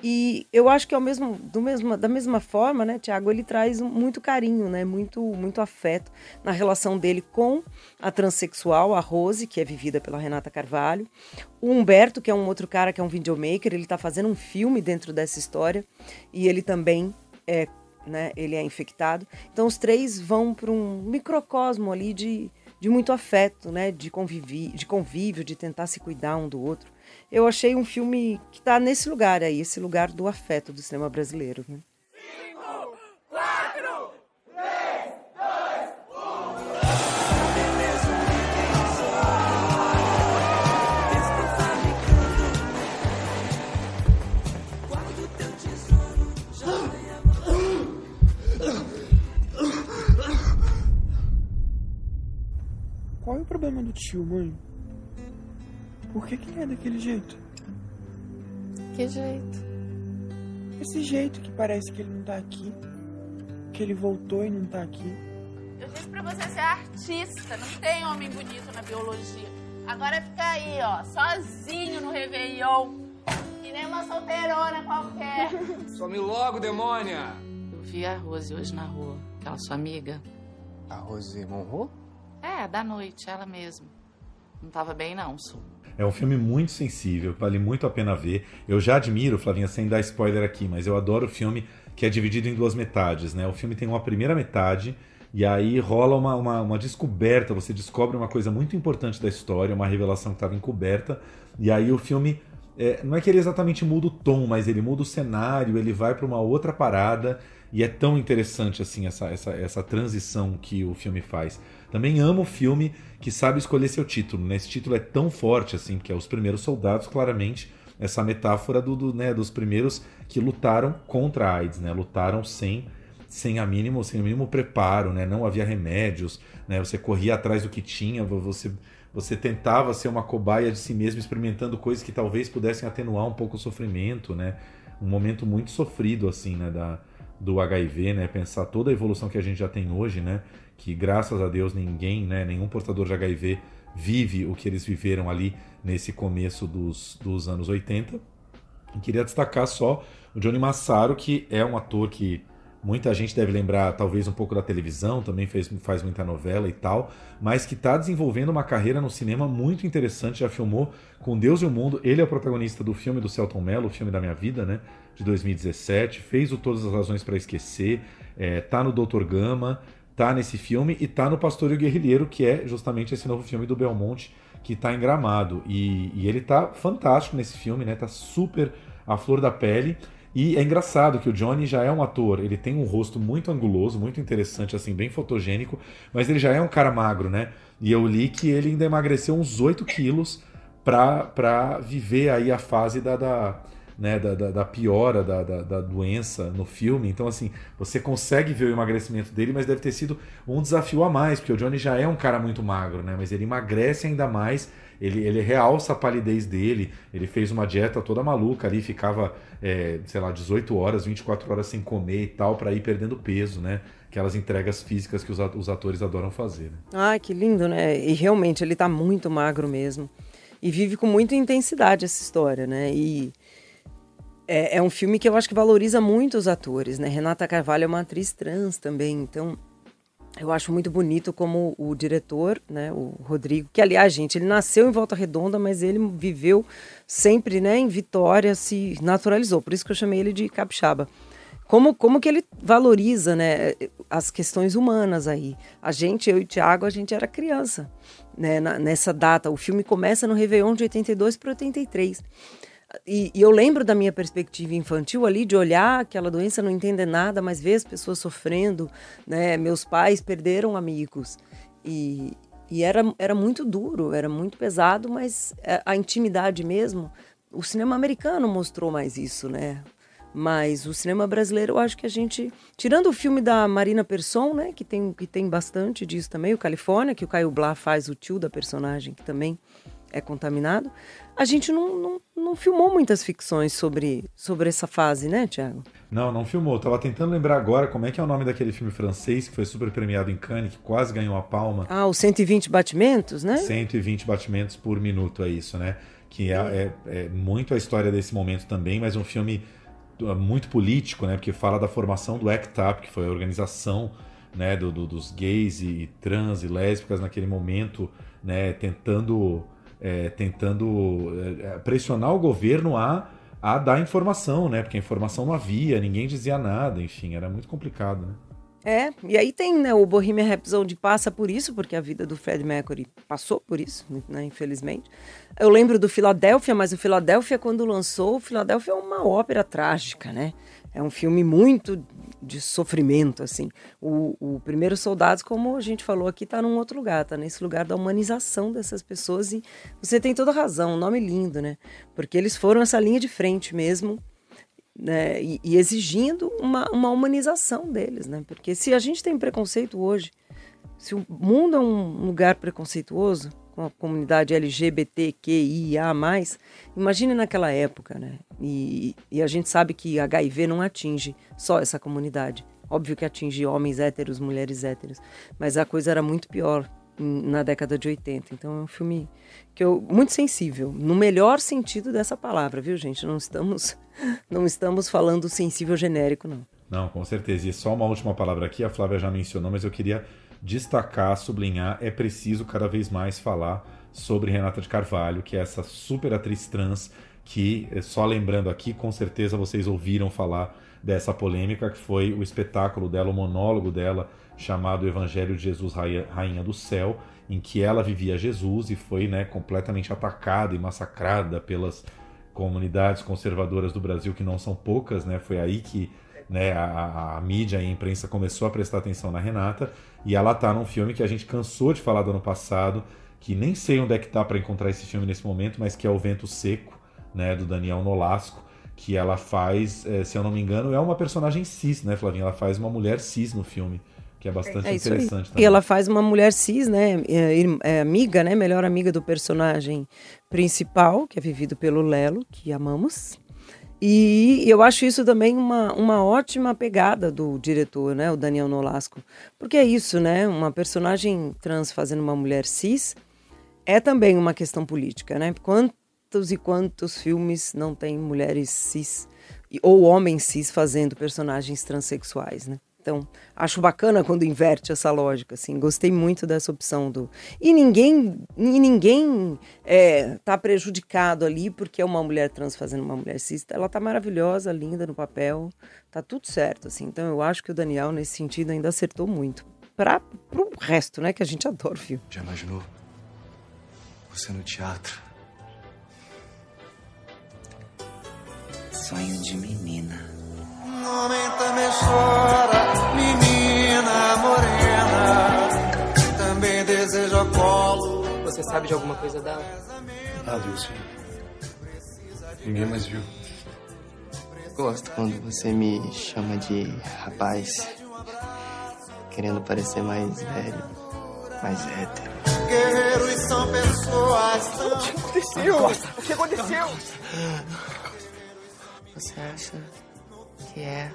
E eu acho que é o mesmo, do mesmo, da mesma forma, né, Tiago, ele traz muito carinho, né, muito, muito afeto na relação dele com a transexual, a Rose, que é vivida pela Renata Carvalho, o Humberto, que é um outro cara que é um videomaker, ele está fazendo um filme dentro dessa história e ele também é, né, ele é infectado. Então os três vão para um microcosmo ali de, de muito afeto, né, de, convivi, de convívio, de tentar se cuidar um do outro. Eu achei um filme que está nesse lugar aí, esse lugar do afeto do cinema brasileiro. Né? Qual é tio, mãe? Por que, que ele é daquele jeito? Que jeito? Esse jeito que parece que ele não tá aqui. Que ele voltou e não tá aqui. Eu disse pra você ser artista, não tem homem bonito na biologia. Agora fica aí, ó, sozinho no Réveillon. Que nem uma solteirona qualquer. Some logo, demônia! Eu vi a Rose hoje na rua, aquela sua amiga. A Rose Monroe? É, da noite, ela mesma. Não tava bem, não, Su. É um filme muito sensível, vale muito a pena ver. Eu já admiro, Flavinha, sem dar spoiler aqui, mas eu adoro o filme que é dividido em duas metades, né? O filme tem uma primeira metade e aí rola uma, uma, uma descoberta, você descobre uma coisa muito importante da história, uma revelação que estava encoberta, e aí o filme é, não é que ele exatamente muda o tom, mas ele muda o cenário, ele vai para uma outra parada e é tão interessante assim essa, essa, essa transição que o filme faz. Também amo o filme que sabe escolher seu título, né? Esse título é tão forte assim, que é Os Primeiros Soldados, claramente essa metáfora do, do, né, dos primeiros que lutaram contra a AIDS, né? Lutaram sem sem a mínimo, sem o mínimo preparo, né? Não havia remédios, né? Você corria atrás do que tinha, você você tentava ser uma cobaia de si mesmo, experimentando coisas que talvez pudessem atenuar um pouco o sofrimento, né? Um momento muito sofrido, assim, né? Da, do HIV, né? Pensar toda a evolução que a gente já tem hoje, né? Que graças a Deus ninguém, né? Nenhum portador de HIV vive o que eles viveram ali nesse começo dos, dos anos 80. E queria destacar só o Johnny Massaro, que é um ator que muita gente deve lembrar, talvez, um pouco da televisão, também fez, faz muita novela e tal, mas que está desenvolvendo uma carreira no cinema muito interessante, já filmou com Deus e o Mundo. Ele é o protagonista do filme do Celton Mello, o filme da minha vida, né? De 2017. Fez o Todas as Razões para Esquecer, é, tá no Doutor Gama, tá nesse filme e tá no Pastor e o Guerrilheiro, que é justamente esse novo filme do Belmonte que tá em Gramado. E, e ele tá fantástico nesse filme, né? Tá super à flor da pele. E é engraçado que o Johnny já é um ator, ele tem um rosto muito anguloso, muito interessante, assim, bem fotogênico, mas ele já é um cara magro, né? E eu li que ele ainda emagreceu uns 8 quilos para viver aí a fase da, da, né, da, da, da piora da, da, da, doença no filme. Então, assim, você consegue ver o emagrecimento dele, mas deve ter sido um desafio a mais, porque o Johnny já é um cara muito magro, né? Mas ele emagrece ainda mais, ele, ele realça a palidez dele, ele fez uma dieta toda maluca ali, ficava, é, sei lá, 18 horas, 24 horas sem comer e tal, para ir perdendo peso, né? Aquelas entregas físicas que os atores adoram fazer. Né? Ai, que lindo, né? E realmente ele tá muito magro mesmo. E vive com muita intensidade essa história, né? E é, é, um filme que eu acho que valoriza muito os atores, né? Renata Carvalho é uma atriz trans também, então eu acho muito bonito como o diretor, né, o Rodrigo, que aliás, gente, ele nasceu em Volta Redonda, mas ele viveu sempre, né, em Vitória, se naturalizou, por isso que eu chamei ele de capixaba. Como, como que ele valoriza, né, as questões humanas aí. A gente, eu e o Thiago, a gente era criança, né, na, nessa data. O filme começa no Réveillon de 82 para 83. E, e, eu lembro da minha perspectiva infantil ali de olhar aquela doença, não entender nada, mas ver as pessoas sofrendo, né? Meus pais perderam amigos e, e era, era muito duro, era muito pesado, mas a intimidade mesmo. O cinema americano mostrou mais isso, né? Mas o cinema brasileiro, eu acho que a gente, tirando o filme da Marina Persson, né, que tem que tem bastante disso também, o Califórnia, que o Caio Blá faz o tio da personagem, que também é contaminado, a gente não, não, não filmou muitas ficções sobre, sobre essa fase, né, Tiago? Não, não filmou. Tava tentando lembrar agora como é que é o nome daquele filme francês que foi super premiado em Cannes, que quase ganhou a palma. Ah, os 120 batimentos, né? 120 batimentos por minuto, é isso, né? Que é, é, é muito a história desse momento também, mas um filme é, muito político, né? Porque fala da formação do ACT UP, que foi a organização né, do, do, dos gays e trans e lésbicas naquele momento, né, tentando é, tentando é, pressionar o governo a, a dar informação, né? Porque a informação não havia, ninguém dizia nada, enfim, era muito complicado, né? É, e aí tem né, o Bohemian Rhapsody passa por isso, porque a vida do Fred Mercury passou por isso, né, infelizmente. Eu lembro do Filadélfia, mas o Filadélfia, quando lançou, o Filadélfia é uma ópera trágica, né? É um filme muito de sofrimento, assim. O, o Primeiro Soldados, como a gente falou aqui, está num outro lugar, está nesse lugar da humanização dessas pessoas e você tem toda razão, um nome lindo, né? Porque eles foram essa linha de frente mesmo, né? E, e exigindo uma, uma humanização deles, né? Porque se a gente tem preconceito hoje, se o mundo é um lugar preconceituoso, com a comunidade LGBTQIA+, imagine naquela época, né? E, e a gente sabe que HIV não atinge só essa comunidade. Óbvio que atinge homens héteros, mulheres héteros, mas a coisa era muito pior na década de 80. Então é um filme que eu muito sensível, no melhor sentido dessa palavra, viu, gente? Não estamos não estamos falando sensível genérico, não. Não, com certeza. E só uma última palavra aqui, a Flávia já mencionou, mas eu queria destacar, sublinhar, é preciso cada vez mais falar sobre Renata de Carvalho, que é essa super atriz trans que, eh, só lembrando aqui, com certeza vocês ouviram falar dessa polêmica, que foi o espetáculo dela, o monólogo dela, chamado Evangelho de Jesus Rainha do Céu, em que ela vivia Jesus e foi né, completamente atacada e massacrada pelas comunidades conservadoras do Brasil, que não são poucas, né? Foi aí que né, a, a, mídia e a imprensa começou a prestar atenção na Renata e ela tá num filme que a gente cansou de falar do ano passado, que nem sei onde é que tá para encontrar esse filme nesse momento, mas que é O Vento Seco, né, do Daniel Nolasco, que ela faz, é, se eu não me engano, é uma personagem cis, né, Flavinha? Ela faz uma mulher cis no filme, que é bastante é interessante também. E ela faz uma mulher cis, né, é, é, amiga, né, melhor amiga do personagem principal, que é vivido pelo Lelo, que amamos. E eu acho isso também uma, uma ótima pegada do diretor, né, o Daniel Nolasco. Porque é isso, né? Uma personagem trans fazendo uma mulher cis é também uma questão política, né? Quantos e quantos filmes não tem mulheres cis ou homens cis fazendo personagens transexuais, né? Então, acho bacana quando inverte essa lógica, assim. Gostei muito dessa opção do. E ninguém, e ninguém é, tá prejudicado ali porque é uma mulher trans fazendo uma mulher cis. Ela tá maravilhosa, linda no papel, tá tudo certo, assim. Então, eu acho que o Daniel nesse sentido ainda acertou muito. Para pro resto, né, que a gente adora o filme. Já imaginou? Você no teatro. Sonho de menina. Homem também chora, menina morena, também deseja colo. Você sabe de alguma coisa dela? Ah, Deus, sim. Ninguém mais viu. Gosto quando você me chama de rapaz, querendo parecer mais velho, mais hétero. Guerreiros são pessoas. O que aconteceu? O que aconteceu? Você acha que é?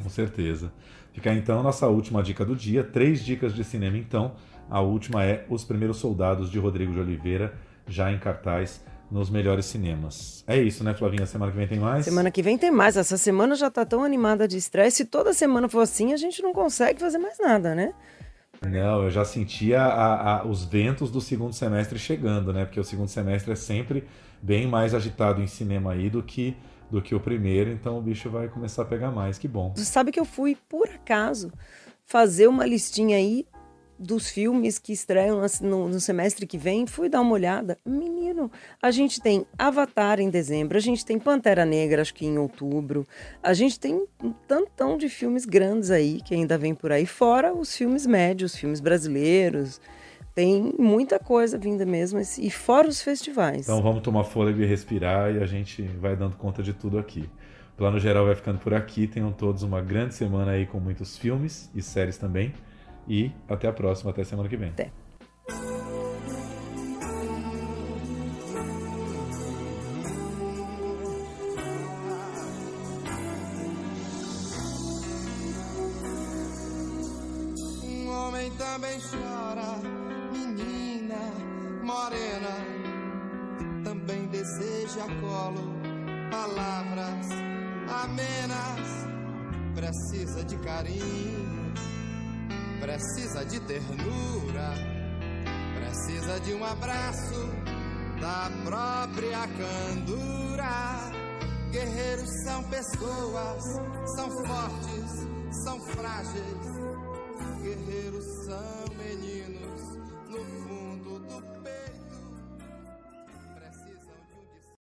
Com certeza. Fica então a nossa última dica do dia. Três dicas de cinema, então. A última é Os Primeiros Soldados de Rodrigo de Oliveira, já em cartaz nos melhores cinemas. É isso, né, Flavinha? Semana que vem tem mais? Semana que vem tem mais. Essa semana já tá tão animada de estresse. Se toda semana for assim, a gente não consegue fazer mais nada, né? Não, eu já sentia a- a- os ventos do segundo semestre chegando, né? Porque o segundo semestre é sempre bem mais agitado em cinema aí do que, do que o primeiro, então o bicho vai começar a pegar mais. Que bom. Você sabe que eu fui, por acaso, fazer uma listinha aí dos filmes que estreiam no, no semestre que vem. Fui dar uma olhada. Menino, a gente tem Avatar em dezembro, a gente tem Pantera Negra, acho que em outubro. A gente tem um tantão de filmes grandes aí que ainda vem por aí, fora os filmes médios, filmes brasileiros. Tem muita coisa vinda mesmo, e fora os festivais. Então vamos tomar fôlego e respirar e a gente vai dando conta de tudo aqui. O plano geral vai ficando por aqui. Tenham todos uma grande semana aí com muitos filmes e séries também. E até a próxima, até semana que vem. Até. Um homem também chora, menina morena, também deseja colo, palavras amenas, precisa de carinho, precisa de ternura, precisa de um abraço da própria candura. Guerreiros são pessoas, são fortes, são frágeis. Guerreiros são.